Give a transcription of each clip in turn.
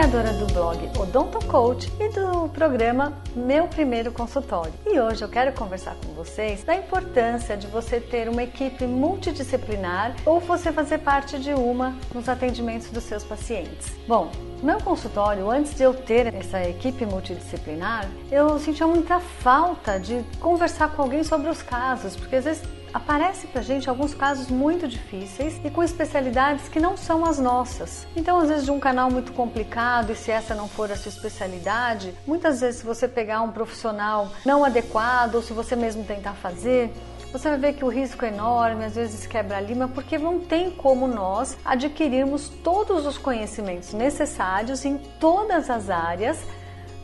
criadora do blog Odonto Coach e do programa Meu Primeiro Consultório. E hoje eu quero conversar com vocês da importância de você ter uma equipe multidisciplinar ou você fazer parte de uma nos atendimentos dos seus pacientes. Bom, meu consultório, antes de eu ter essa equipe multidisciplinar, eu sentia muita falta de conversar com alguém sobre os casos, porque às vezes aparece pra gente alguns casos muito difíceis e com especialidades que não são as nossas. Então, às vezes, de um canal muito complicado, e se essa não for a sua especialidade, muitas vezes, se você pegar um profissional não adequado ou se você mesmo tentar fazer, você vai ver que o risco é enorme, às vezes quebra a lima, porque não tem como nós adquirirmos todos os conhecimentos necessários em todas as áreas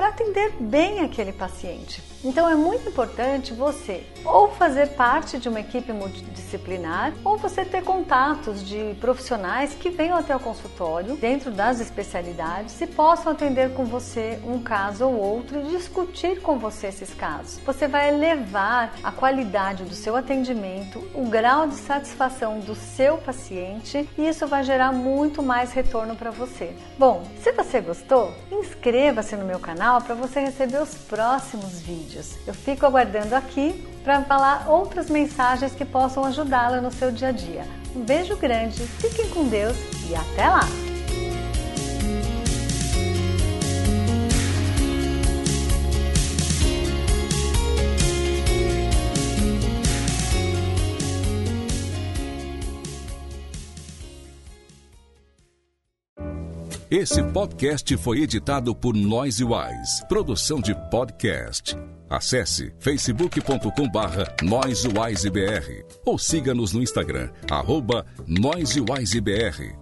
para atender bem aquele paciente. Então é muito importante você ou fazer parte de uma equipe multidisciplinar ou você ter contatos de profissionais que venham até o consultório dentro das especialidades e possam atender com você um caso ou outro e discutir com você esses casos. Você vai elevar a qualidade do seu atendimento, o grau de satisfação do seu paciente e isso vai gerar muito mais retorno para você. Bom, se você gostou, inscreva-se no meu canal para você receber os próximos vídeos. Eu fico aguardando aqui para falar outras mensagens que possam ajudá-la no seu dia a dia. Um beijo grande, fiquem com Deus e até lá! Esse podcast foi editado por Noise Wise, produção de podcast. Acesse facebook.com barra ou siga-nos no Instagram, arroba NoiseWiseBR.